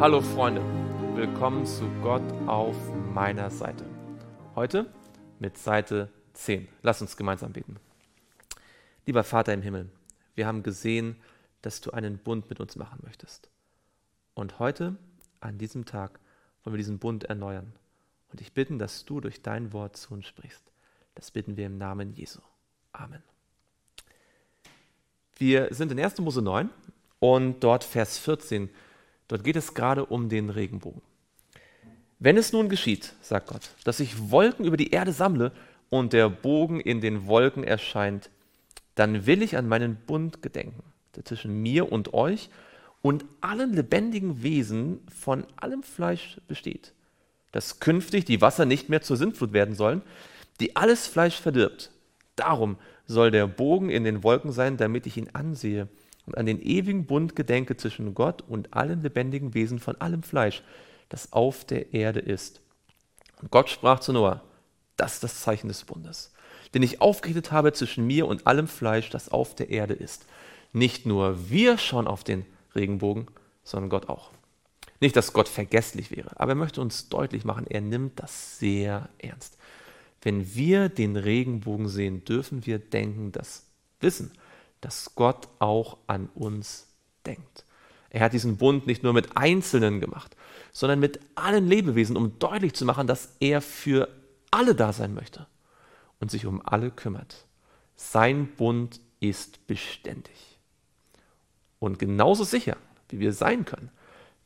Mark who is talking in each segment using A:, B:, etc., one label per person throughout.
A: Hallo Freunde, willkommen zu Gott auf meiner Seite. Heute mit Seite 10. Lass uns gemeinsam beten. Lieber Vater im Himmel, wir haben gesehen, dass du einen Bund mit uns machen möchtest. Und heute, an diesem Tag, wollen wir diesen Bund erneuern. Und ich bitte, dass du durch dein Wort zu uns sprichst. Das bitten wir im Namen Jesu. Amen. Wir sind in 1. Mose 9 und dort Vers 14 Dort geht es gerade um den Regenbogen. Wenn es nun geschieht, sagt Gott, dass ich Wolken über die Erde sammle und der Bogen in den Wolken erscheint, dann will ich an meinen Bund gedenken, der zwischen mir und euch und allen lebendigen Wesen von allem Fleisch besteht, dass künftig die Wasser nicht mehr zur Sintflut werden sollen, die alles Fleisch verdirbt. Darum soll der Bogen in den Wolken sein, damit ich ihn ansehe und an den ewigen Bund gedenke zwischen Gott und allen lebendigen Wesen von allem Fleisch, das auf der Erde ist. Und Gott sprach zu Noah, das ist das Zeichen des Bundes, den ich aufgerichtet habe zwischen mir und allem Fleisch, das auf der Erde ist. Nicht nur wir schauen auf den Regenbogen, sondern Gott auch. Nicht, dass Gott vergesslich wäre, aber er möchte uns deutlich machen, er nimmt das sehr ernst. Wenn wir den Regenbogen sehen, dürfen wir denken, das Wissen, dass Gott auch an uns denkt. Er hat diesen Bund nicht nur mit Einzelnen gemacht, sondern mit allen Lebewesen, um deutlich zu machen, dass er für alle da sein möchte und sich um alle kümmert. Sein Bund ist beständig. Und genauso sicher, wie wir sein können,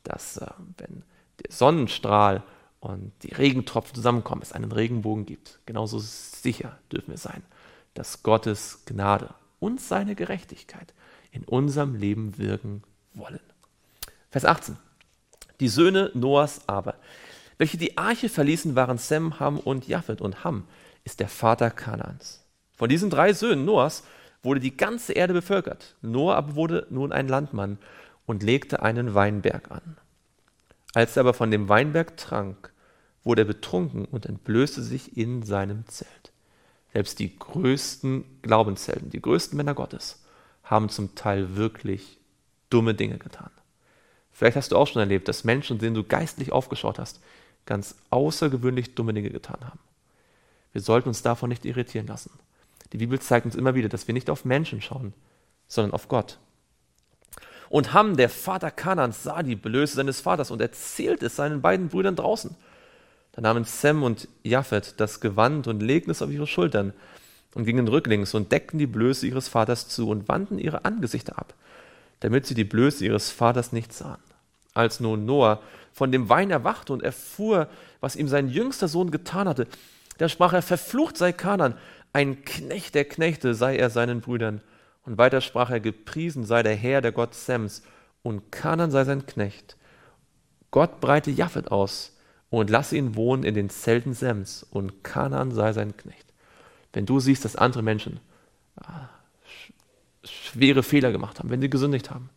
A: dass äh, wenn der Sonnenstrahl und die Regentropfen zusammenkommen, es einen Regenbogen gibt, genauso sicher dürfen wir sein, dass Gottes Gnade und seine Gerechtigkeit in unserem Leben wirken wollen. Vers 18. Die Söhne Noahs aber, welche die Arche verließen, waren Sem, Ham und Japhet. Und Ham ist der Vater Kanaans. Von diesen drei Söhnen Noahs wurde die ganze Erde bevölkert. Noah aber wurde nun ein Landmann und legte einen Weinberg an. Als er aber von dem Weinberg trank, wurde er betrunken und entblößte sich in seinem Zelt. Selbst die größten Glaubenshelden, die größten Männer Gottes, haben zum Teil wirklich dumme Dinge getan. Vielleicht hast du auch schon erlebt, dass Menschen, denen du geistlich aufgeschaut hast, ganz außergewöhnlich dumme Dinge getan haben. Wir sollten uns davon nicht irritieren lassen. Die Bibel zeigt uns immer wieder, dass wir nicht auf Menschen schauen, sondern auf Gott. Und Ham, der Vater Kanans, sah die Blöße seines Vaters und erzählte es seinen beiden Brüdern draußen. Da nahmen Sem und Japhet das Gewand und legten es auf ihre Schultern und gingen rücklings und deckten die Blöße ihres Vaters zu und wandten ihre Angesichter ab, damit sie die Blöße ihres Vaters nicht sahen. Als nun Noah von dem Wein erwachte und erfuhr, was ihm sein jüngster Sohn getan hatte, da sprach er, verflucht sei Kanan, ein Knecht der Knechte sei er seinen Brüdern. Und weiter sprach er, gepriesen sei der Herr, der Gott Sems, und Kanan sei sein Knecht. Gott breite Japhet aus, und lasse ihn wohnen in den Zelten Sems und Kanan sei sein Knecht. Wenn du siehst, dass andere Menschen ah, schwere Fehler gemacht haben, wenn sie gesündigt haben,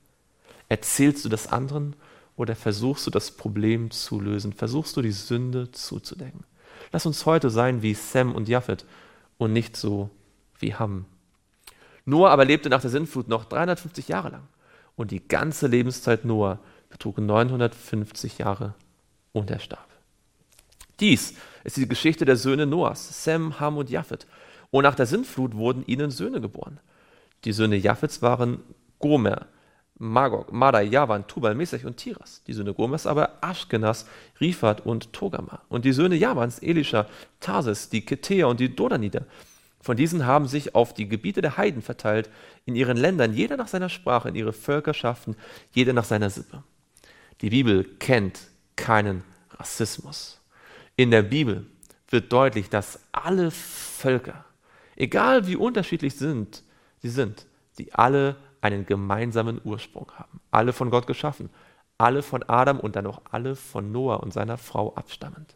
A: erzählst du das anderen oder versuchst du das Problem zu lösen? Versuchst du die Sünde zuzudecken? Lass uns heute sein wie Sem und Japhet und nicht so wie Ham. Noah aber lebte nach der Sintflut noch 350 Jahre lang und die ganze Lebenszeit Noah betrug 950 Jahre und er starb. Dies ist die Geschichte der Söhne Noahs, Sem, Ham und Japhet. Und nach der Sintflut wurden ihnen Söhne geboren. Die Söhne Japhets waren Gomer, Magog, Madai, Javan, Tubal, Mesech und Tiras. Die Söhne Gomers aber Aschkenas, Rifat und Togama. Und die Söhne Javans, Elisha, Tarsis, die Ketea und die Dodaniter. Von diesen haben sich auf die Gebiete der Heiden verteilt, in ihren Ländern, jeder nach seiner Sprache, in ihre Völkerschaften, jeder nach seiner Sippe. Die Bibel kennt keinen Rassismus. In der Bibel wird deutlich, dass alle Völker, egal wie unterschiedlich sind, sie sind, die alle einen gemeinsamen Ursprung haben. Alle von Gott geschaffen, alle von Adam und dann auch alle von Noah und seiner Frau abstammend.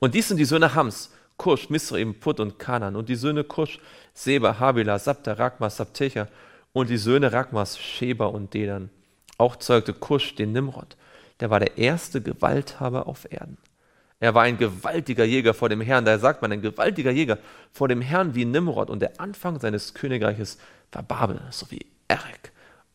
A: Und dies sind die Söhne Hams, Kusch, Misraim, Put und Kanan und die Söhne Kusch, Seba, Habila, Sabta, Ragmas, Sabtecha und die Söhne Ragmas, Sheba und Dedan. Auch zeugte Kusch den Nimrod, der war der erste Gewalthaber auf Erden. Er war ein gewaltiger Jäger vor dem Herrn. Da sagt man, ein gewaltiger Jäger vor dem Herrn wie Nimrod. Und der Anfang seines Königreiches war Babel, so wie Erek,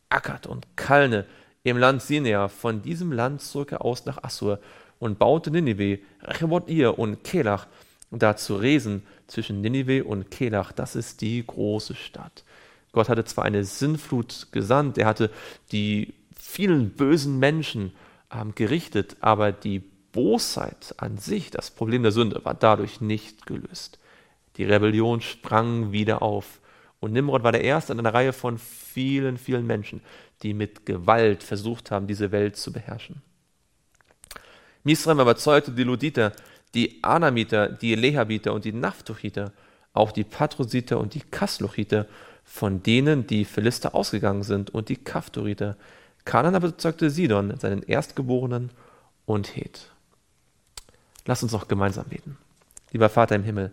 A: Akkad und Kalne im Land Sinea. Von diesem Land zog er aus nach Assur und baute Ninive, Rechobot-Ir und Kelach, da zu Resen zwischen Ninive und Kelach. Das ist die große Stadt. Gott hatte zwar eine Sinnflut gesandt, er hatte die vielen bösen Menschen ähm, gerichtet, aber die Bosheit an sich, das Problem der Sünde, war dadurch nicht gelöst. Die Rebellion sprang wieder auf. Und Nimrod war der Erste in einer Reihe von vielen, vielen Menschen, die mit Gewalt versucht haben, diese Welt zu beherrschen. Misraim überzeugte die Luditer, die Anamiter, die Lehabiter und die Naphtuchiter, auch die Patrositer und die Kasluchiter, von denen die Philister ausgegangen sind, und die Kaftoriter. Kanan aber überzeugte Sidon, seinen Erstgeborenen, und Het. Lass uns noch gemeinsam beten. Lieber Vater im Himmel,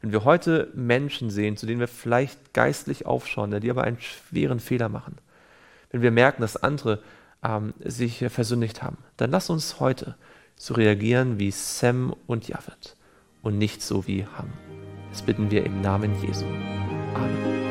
A: wenn wir heute Menschen sehen, zu denen wir vielleicht geistlich aufschauen, die aber einen schweren Fehler machen, wenn wir merken, dass andere ähm, sich versündigt haben, dann lass uns heute so reagieren wie Sem und Japheth und nicht so wie Ham. Das bitten wir im Namen Jesu. Amen.